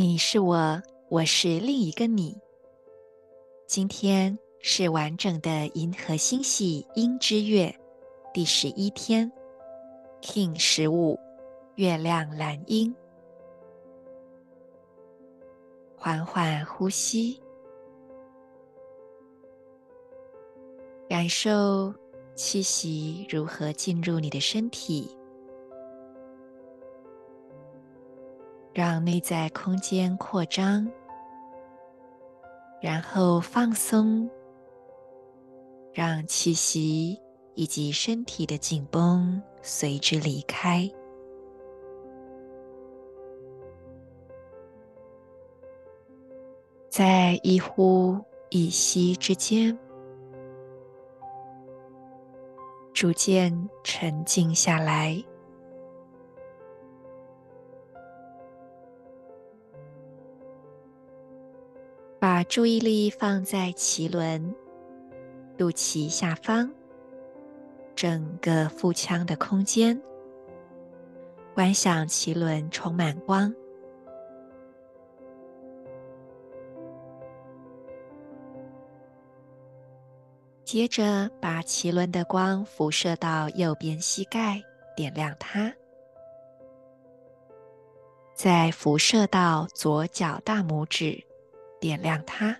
你是我，我是另一个你。今天是完整的银河星系鹰之月第十一天，King 十五，月亮蓝鹰。缓缓呼吸，感受气息如何进入你的身体。让内在空间扩张，然后放松，让气息以及身体的紧绷随之离开。在一呼一吸之间，逐渐沉静下来。把注意力放在脐轮、肚脐下方、整个腹腔的空间，观想脐轮充满光。接着，把脐轮的光辐射到右边膝盖，点亮它；再辐射到左脚大拇指。点亮它，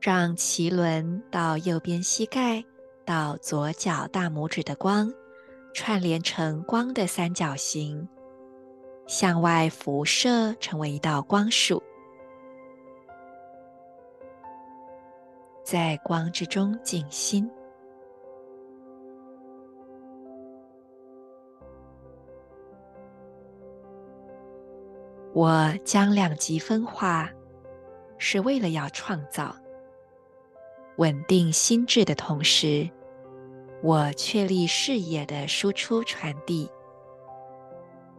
让脐轮到右边膝盖到左脚大拇指的光串联成光的三角形，向外辐射，成为一道光束，在光之中静心。我将两极分化，是为了要创造稳定心智的同时，我确立视野的输出传递。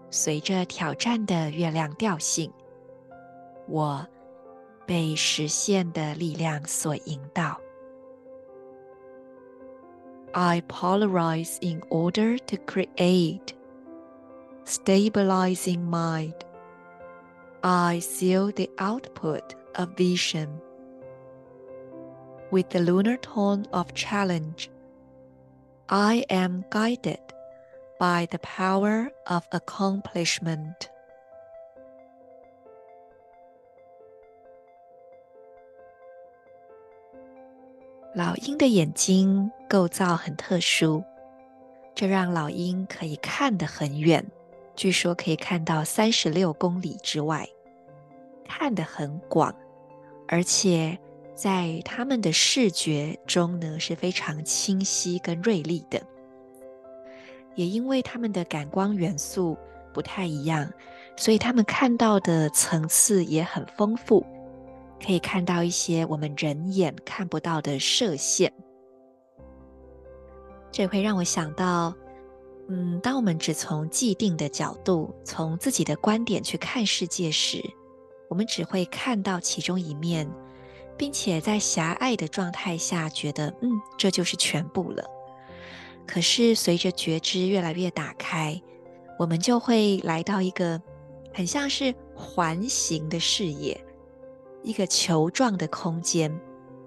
随着挑战的月亮调性，我被实现的力量所引导。I polarize in order to create stabilizing mind. I seal the output of vision with the lunar tone of challenge. I am guided by the power of accomplishment. 老鹰的眼睛构造很特殊，这让老鹰可以看得很远。 据说可以看到三十六公里之外，看得很广，而且在他们的视觉中呢，是非常清晰跟锐利的。也因为他们的感光元素不太一样，所以他们看到的层次也很丰富，可以看到一些我们人眼看不到的射线。这会让我想到。嗯，当我们只从既定的角度，从自己的观点去看世界时，我们只会看到其中一面，并且在狭隘的状态下觉得，嗯，这就是全部了。可是随着觉知越来越打开，我们就会来到一个很像是环形的视野，一个球状的空间，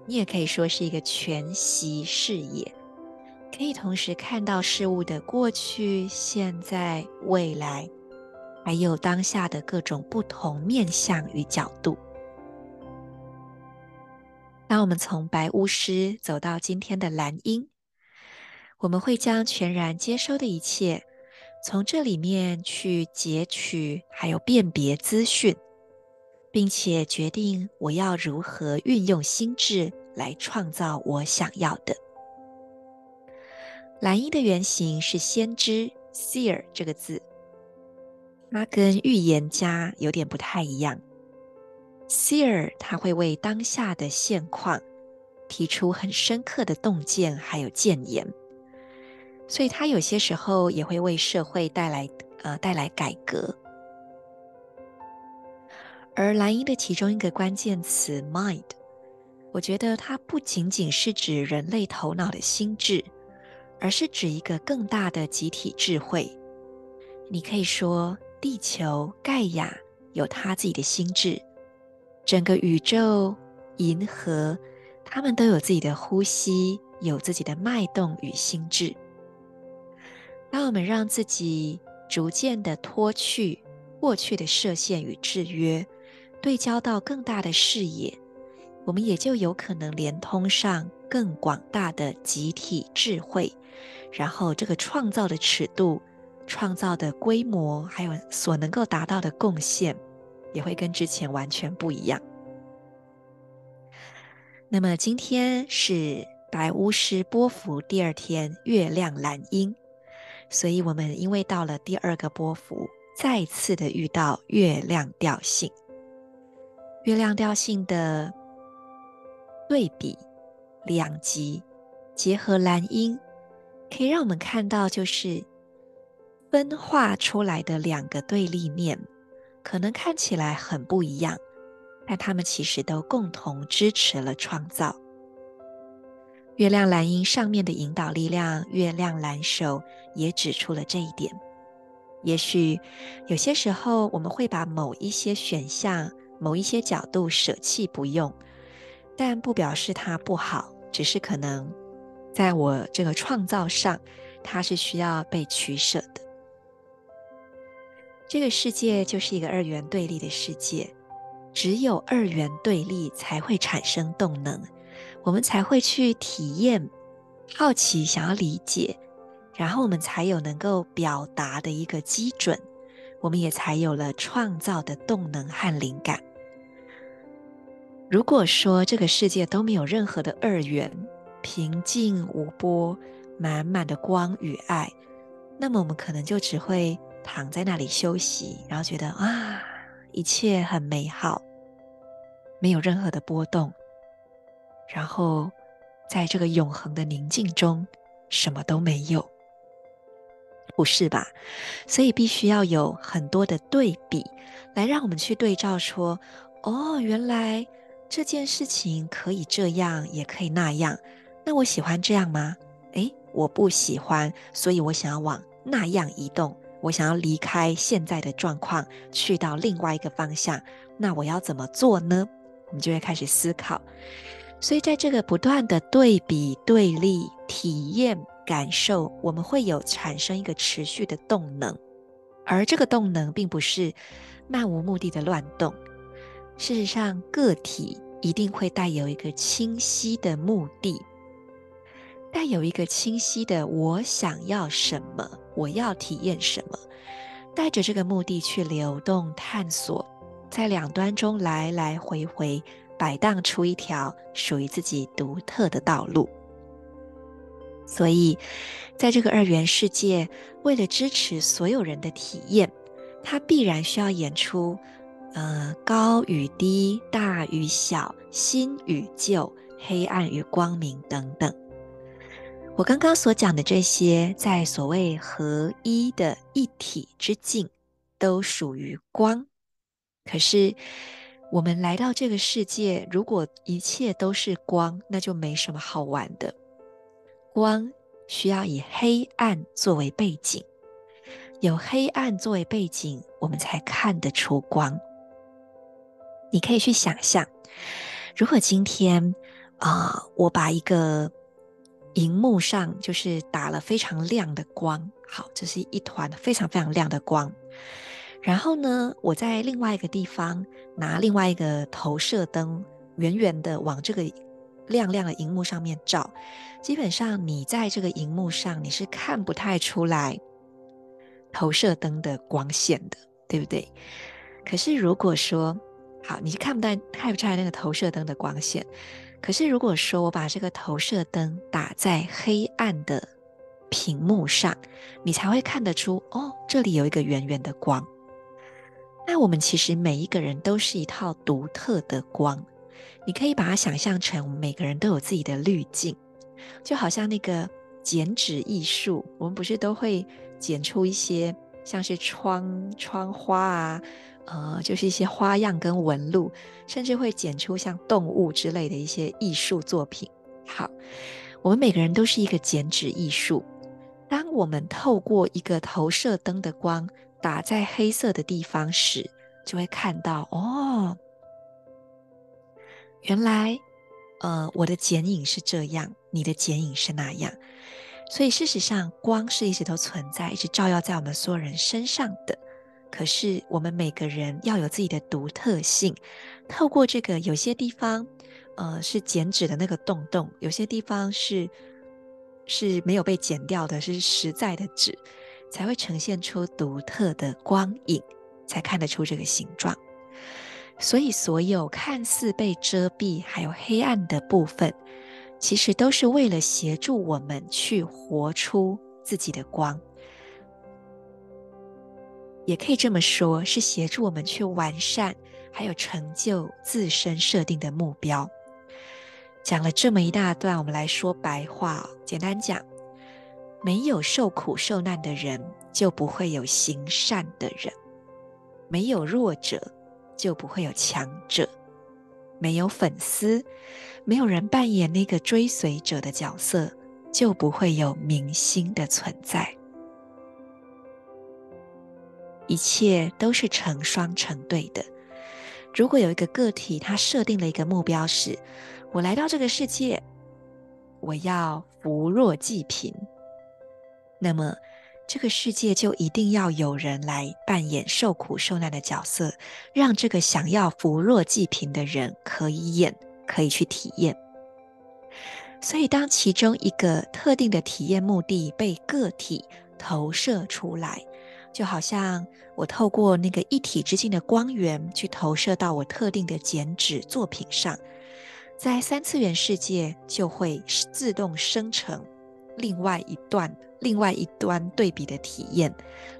你也可以说是一个全息视野。可以同时看到事物的过去、现在、未来，还有当下的各种不同面向与角度。当我们从白巫师走到今天的蓝鹰，我们会将全然接收的一切从这里面去截取还有辨别资讯，并且决定我要如何运用心智来创造我想要的。蓝鹰的原型是先知 （seer） 这个字，它跟预言家有点不太一样。seer 他会为当下的现况提出很深刻的洞见，还有建言，所以他有些时候也会为社会带来呃带来改革。而蓝鹰的其中一个关键词 mind，我觉得它不仅仅是指人类头脑的心智，而是指一个更大的集体智慧。你可以说，地球盖亚有他自己的心智。整个宇宙、银河，它们都有自己的呼吸，有自己的脉动与心智。当我们让自己逐渐的脱去过去的设限与制约，对焦到更大的视野，我们也就有可能连通上更广大的集体智慧。然后，这个创造的尺度、创造的规模，还有所能够达到的贡献。也会跟之前完全不一样。那么今天是白巫师波幅第二天，月亮蓝鹰，所以我们因为到了第二个波幅，再次的遇到月亮调性。月亮调性的对比两极结合蓝鹰，可以让我们看到就是分化出来的两个对立面。可能看起来很不一样，但他们其实都共同支持了创造。月亮蓝鹰上面的引导力量，月亮蓝手也指出了这一点。也许有些时候我们会把某一些选项、某一些角度舍弃不用，但不表示它不好，只是可能在我这个创造上，它是需要被取舍的。这个世界就是一个二元对立的世界，只有二元对立才会产生动能，我们才会去体验、好奇、想要理解，然后我们才有能够表达的一个基准，我们也才有了创造的动能和灵感。如果说这个世界都没有任何的二元，平静无波、满满的光与爱，那么我们可能就只会。躺在那里休息，然后觉得啊，一切很美好，没有任何的波动，然后在这个永恒的宁静中，什么都没有，不是吧？所以必须要有很多的对比，来让我们去对照说，哦，原来这件事情可以这样，也可以那样。那我喜欢这样吗？诶，我不喜欢，所以我想要往那样移动。我想要离开现在的状况，去到另外一个方向，那我要怎么做呢？我们就会开始思考。所以，在这个不断的对比、对立、体验、感受，我们会有产生一个持续的动能，而这个动能并不是漫无目的的乱动。事实上，个体一定会带有一个清晰的目的。带有一个清晰的我想要什么，我要体验什么，带着这个目的去流动探索，在两端中来来回回摆荡出一条属于自己独特的道路。所以，在这个二元世界，为了支持所有人的体验，它必然需要演出，呃，高与低、大与小、新与旧、黑暗与光明等等。我刚刚所讲的这些，在所谓合一的一体之境，都属于光。可是，我们来到这个世界，如果一切都是光，那就没什么好玩的。光需要以黑暗作为背景，有黑暗作为背景，我们才看得出光。你可以去想象，如果今天啊、我把一个荧幕上就是打了非常亮的光，好，这是一团非常非常亮的光。然后呢，我在另外一个地方拿另外一个投射灯，远远的往这个亮亮的荧幕上面照。基本上，你在这个荧幕上你是看不太出来投射灯的光线的，对不对？可是如果说，好，你看不到看不出来那个投射灯的光线。可是如果说我把这个投射灯打在黑暗的屏幕上，你才会看得出，哦，这里有一个圆圆的光。那我们其实每一个人都是一套独特的光，你可以把它想象成我们每个人都有自己的滤镜，就好像那个剪纸艺术，我们不是都会剪出一些像是窗窗花啊，呃，就是一些花样跟纹路，甚至会剪出像动物之类的一些艺术作品。好，我们每个人都是一个剪纸艺术。当我们透过一个投射灯的光打在黑色的地方时，就会看到哦，原来，呃，我的剪影是这样，你的剪影是那样。所以事实上，光是一直都存在，一直照耀在我们所有人身上的。可是我们每个人要有自己的独特性，透过这个，有些地方，呃，是剪纸的那个洞洞，有些地方是。是没有被剪掉的，是实在的纸，才会呈现出独特的光影，才看得出这个形状。所以，所有看似被遮蔽还有黑暗的部分，其实都是为了协助我们去活出自己的光，也可以这么说，是协助我们去完善还有成就自身设定的目标。讲了这么一大段，我们来说白话。简单讲，没有受苦受难的人，就不会有行善的人；没有弱者，就不会有强者；没有粉丝，没有人扮演那个追随者的角色，就不会有明星的存在。一切都是成双成对的。如果有一个个体，他设定了一个目标是，我来到这个世界，我要扶弱济贫。那么，这个世界就一定要有人来扮演受苦受难的角色，让这个想要扶弱济贫的人可以演，可以去体验。所以，当其中一个特定的体验目的被个体投射出来，就好像我透过那个一体之境的光源去投射到我特定的剪纸作品上。在三次元世界，就会自动生成另外一段、另外一端对比的体验，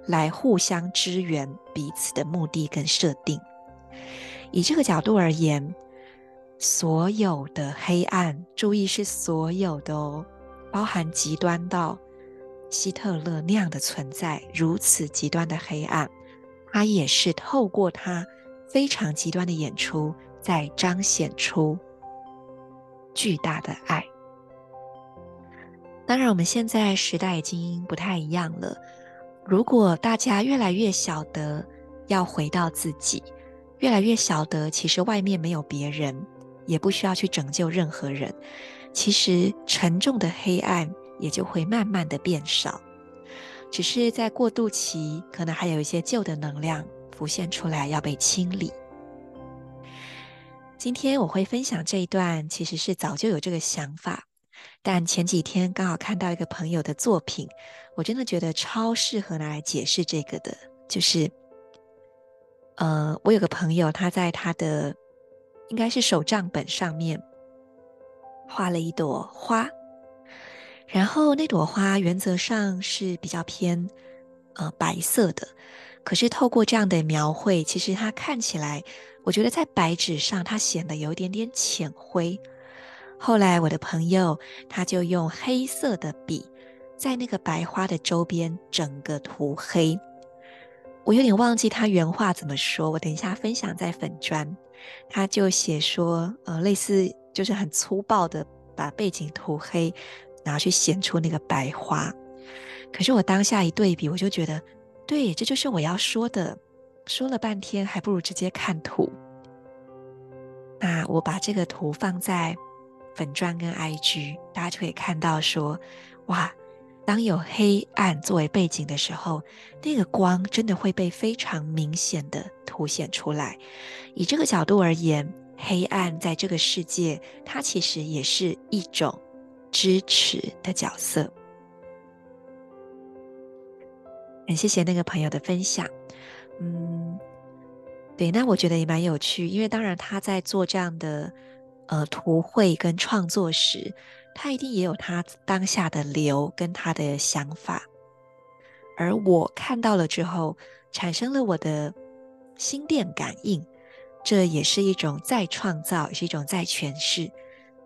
来互相支援彼此的目的跟设定。以这个角度而言，所有的黑暗，注意是所有的哦，包含极端到希特勒那样的存在，如此极端的黑暗，它也是透过它非常极端的演出，在彰显出。巨大的爱。当然，我们现在时代已经不太一样了。如果大家越来越晓得要回到自己，越来越晓得其实外面没有别人，也不需要去拯救任何人，其实沉重的黑暗也就会慢慢的变少。只是在过渡期，可能还有一些旧的能量浮现出来，要被清理。今天我会分享这一段，其实是早就有这个想法，但前几天刚好看到一个朋友的作品，我真的觉得超适合拿来解释这个的。就是，呃，我有个朋友，他在他的应该是手账本上面画了一朵花，然后那朵花原则上是比较偏呃白色的，可是透过这样的描绘，其实它看起来。我觉得在白纸上，它显得有一点点浅灰。后来我的朋友他就用黑色的笔，在那个白花的周边整个涂黑。我有点忘记他原话怎么说，我等一下分享在粉砖。他就写说，呃，类似就是很粗暴的把背景涂黑，然后去显出那个白花。可是我当下一对比，我就觉得，对，这就是我要说的。说了半天，还不如直接看图。那我把这个图放在粉砖跟 IG，大家就可以看到说，哇，当有黑暗作为背景的时候，那个光真的会被非常明显的凸显出来。以这个角度而言，黑暗在这个世界，它其实也是一种支持的角色。很谢谢那个朋友的分享。嗯，对，那我觉得也蛮有趣，因为当然他在做这样的呃图绘跟创作时，他一定也有他当下的流跟他的想法，而我看到了之后，产生了我的心电感应，这也是一种再创造，也是一种再诠释。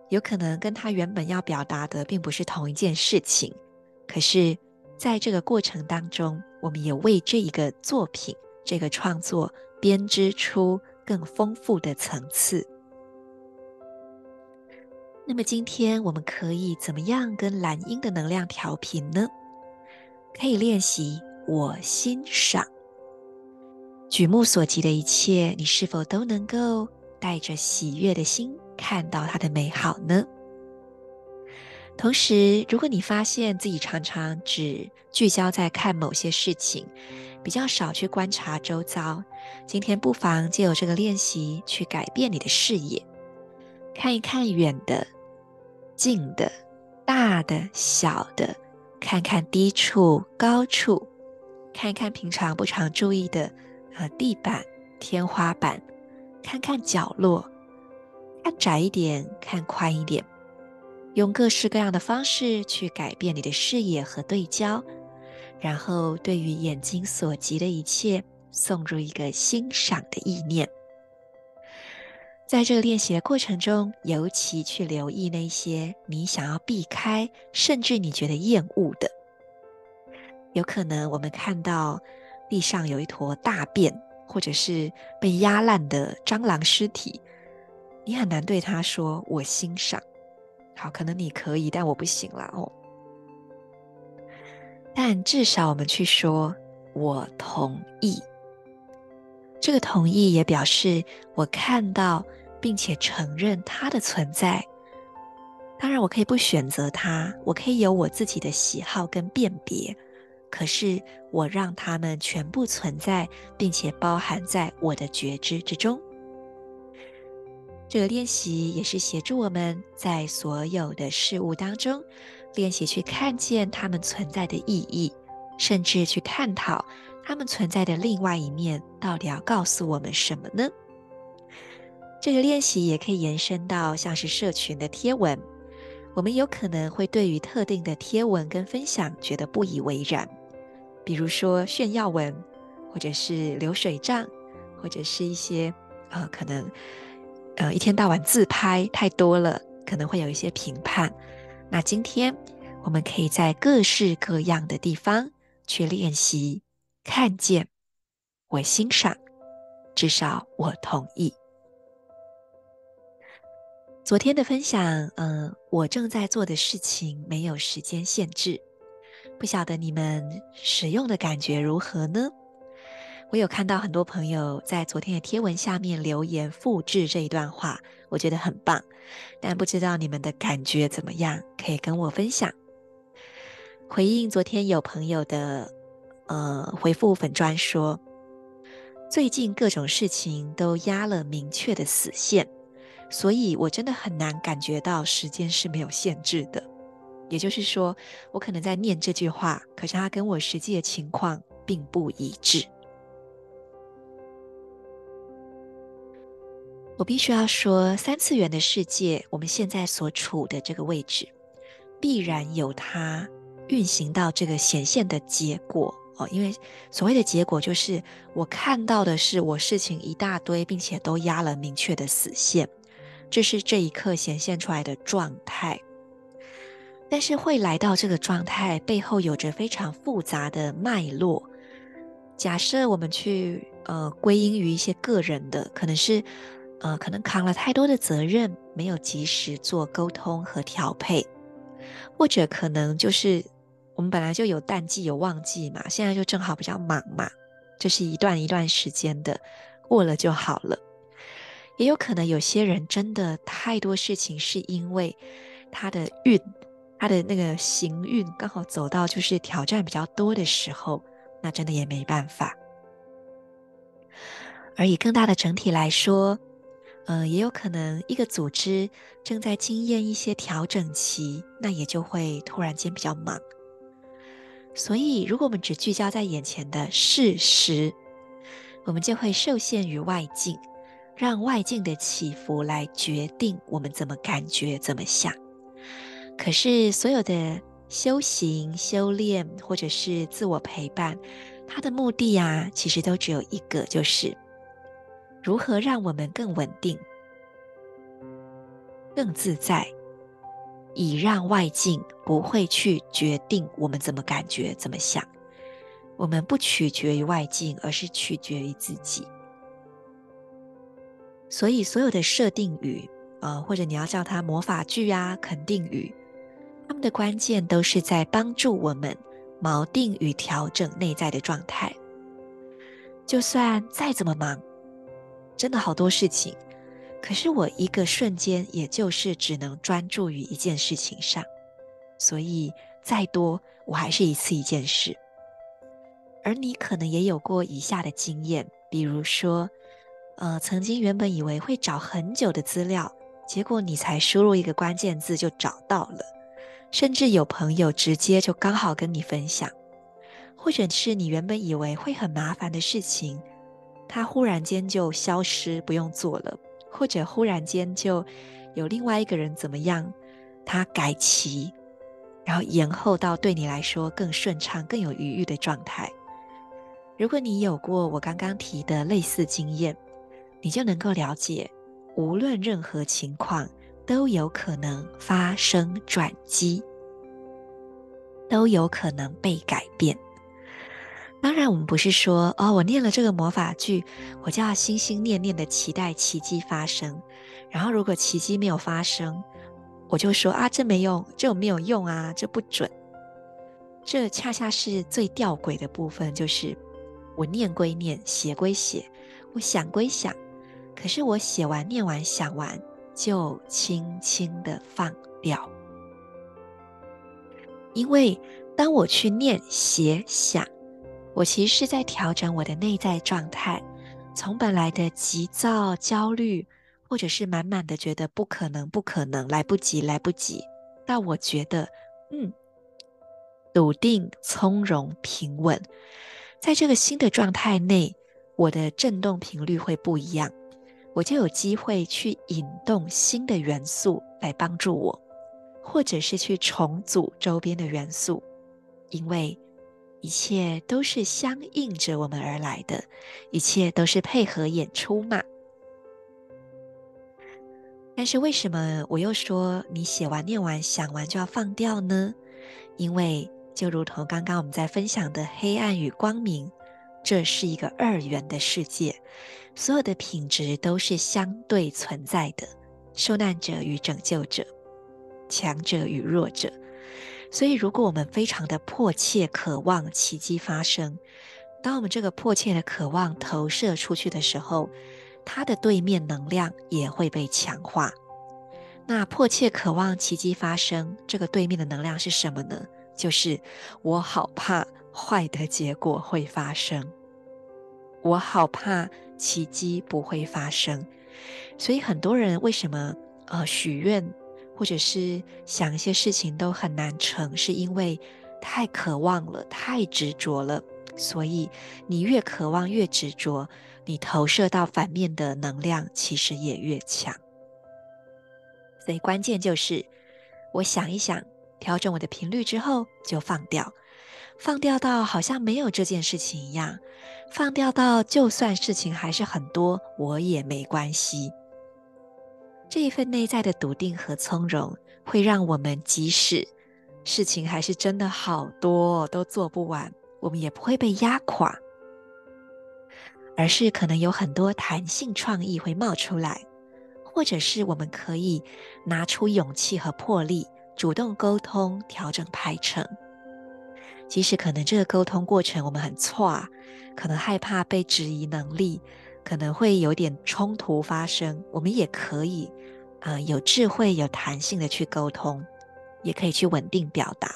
有可能跟他原本要表达的并不是同一件事情，可是在这个过程当中，我们也为这一个作品、这个创作编织出更丰富的层次。那么今天我们可以怎么样跟蓝鹰的能量调频呢？可以练习我欣赏，举目所及的一切，你是否都能够带着喜悦的心？看到它的美好呢。同时，如果你发现自己常常只聚焦在看某些事情，比较少去观察周遭，今天不妨借由这个练习去改变你的视野，看一看远的、近的、大的、小的，看看低处、高处，看看平常不常注意的呃地板、天花板，看看角落。看窄一点，看宽一点，用各式各样的方式去改变你的视野和对焦，然后对于眼睛所及的一切，送入一个欣赏的意念。在这个练习的过程中，尤其去留意那些你想要避开，甚至你觉得厌恶的。有可能我们看到地上有一坨大便，或者是被压烂的蟑螂尸体。你很难对他说“我欣赏”，好，可能你可以，但我不行了哦。但至少我们去说“我同意”，这个同意也表示我看到并且承认它的存在。当然，我可以不选择它，我可以有我自己的喜好跟辨别，可是我让它们全部存在，并且包含在我的觉知之中。这个练习也是协助我们在所有的事物当中练习去看见它们存在的意义，甚至去探讨他们存在的另外一面到底要告诉我们什么呢？这个练习也可以延伸到像是社群的贴文，我们有可能会对于特定的贴文跟分享觉得不以为然，比如说炫耀文，或者是流水账，或者是一些呃可能。呃，一天到晚自拍太多了，可能会有一些评判。那今天我们可以在各式各样的地方去练习，看见，我欣赏，至少我同意。昨天的分享，嗯、我正在做的事情没有时间限制，不晓得你们使用的感觉如何呢？我有看到很多朋友在昨天的贴文下面留言复制这一段话，我觉得很棒，但不知道你们的感觉怎么样，可以跟我分享。回应昨天有朋友的呃回复粉砖说，最近各种事情都压了明确的死线，所以我真的很难感觉到时间是没有限制的。也就是说，我可能在念这句话，可是它跟我实际的情况并不一致。我必须要说，三次元的世界，我们现在所处的这个位置，必然有它运行到这个显现的结果哦。因为所谓的结果，就是我看到的是我事情一大堆，并且都压了明确的死线，这是这一刻显现出来的状态。但是会来到这个状态背后，有着非常复杂的脉络。假设我们去呃归因于一些个人的，可能是。呃，可能扛了太多的责任，没有及时做沟通和调配，或者可能就是我们本来就有淡季有旺季嘛，现在就正好比较忙嘛，这是一段一段时间的，过了就好了。也有可能有些人真的太多事情，是因为他的运，他的那个行运刚好走到就是挑战比较多的时候，那真的也没办法。而以更大的整体来说，呃，也有可能一个组织正在经验一些调整期，那也就会突然间比较忙。所以，如果我们只聚焦在眼前的事实，我们就会受限于外境，让外境的起伏来决定我们怎么感觉、怎么想。可是，所有的修行、修炼，或者是自我陪伴，它的目的啊，其实都只有一个，就是如何让我们更稳定、更自在。以让外境不会去决定我们怎么感觉、怎么想。我们不取决于外境，而是取决于自己。所以，所有的设定语，呃，或者你要叫它魔法句啊、肯定语，它们的关键都是在帮助我们锚定与调整内在的状态。就算再怎么忙，真的好多事情。可是我一个瞬间，也就是只能专注于一件事情上，所以再多，我还是一次一件事。而你可能也有过以下的经验，比如说，呃，曾经原本以为会找很久的资料，结果你才输入一个关键字就找到了，甚至有朋友直接就刚好跟你分享，或者是你原本以为会很麻烦的事情，它忽然间就消失，不用做了。或者忽然间就有另外一个人怎么样，他改期，然后延后到对你来说更顺畅、更有余裕的状态。如果你有过我刚刚提的类似经验，你就能够了解，无论任何情况都有可能发生转机，都有可能被改变。当然，我们不是说哦，我念了这个魔法句，我就要心心念念的期待奇迹发生。然后，如果奇迹没有发生，我就说啊，这没用，这没有用啊，这不准。这恰恰是最吊诡的部分，就是我念归念，写归写，我想归想，可是我写完、念完、想完，就轻轻的放掉。因为当我去念、写、想。我其实是在调整我的内在状态，从本来的急躁、焦虑，或者是满满的觉得不可能、不可能、来不及、来不及，到我觉得，嗯，笃定、从容、平稳，在这个新的状态内，我的振动频率会不一样，我就有机会去引动新的元素来帮助我，或者是去重组周边的元素，因为。一切都是相应着我们而来的，一切都是配合演出嘛。但是为什么我又说你写完、念完、想完就要放掉呢？因为就如同刚刚我们在分享的黑暗与光明，这是一个二元的世界，所有的品质都是相对存在的，受难者与拯救者，强者与弱者。所以，如果我们非常的迫切渴望奇迹发生，当我们这个迫切的渴望投射出去的时候，它的对面能量也会被强化。那迫切渴望奇迹发生，这个对面的能量是什么呢？就是我好怕坏的结果会发生，我好怕奇迹不会发生。所以，很多人为什么呃许愿？或者是想一些事情都很难成，是因为太渴望了，太执着了。所以你越渴望，越执着，你投射到反面的能量其实也越强。所以关键就是，我想一想，调整我的频率之后就放掉，放掉到好像没有这件事情一样，放掉到就算事情还是很多，我也没关系。这一份内在的笃定和从容，会让我们即使事情还是真的好多都做不完，我们也不会被压垮，而是可能有很多弹性创意会冒出来，或者是我们可以拿出勇气和魄力，主动沟通、调整排程。即使可能这个沟通过程我们很挫，可能害怕被质疑能力。可能会有点冲突发生，我们也可以，呃，有智慧、有弹性的去沟通，也可以去稳定表达，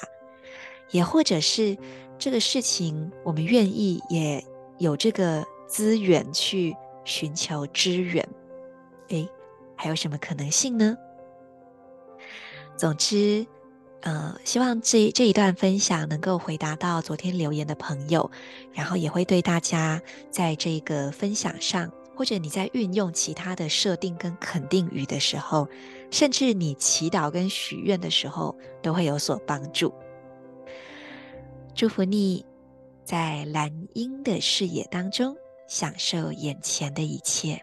也或者是这个事情，我们愿意也有这个资源去寻求支援。诶，还有什么可能性呢？总之，呃，希望这这一段分享能够回答到昨天留言的朋友，然后也会对大家在这个分享上，或者你在运用其他的设定跟肯定语的时候，甚至你祈祷跟许愿的时候，都会有所帮助。祝福你，在蓝鹰的视野当中，享受眼前的一切。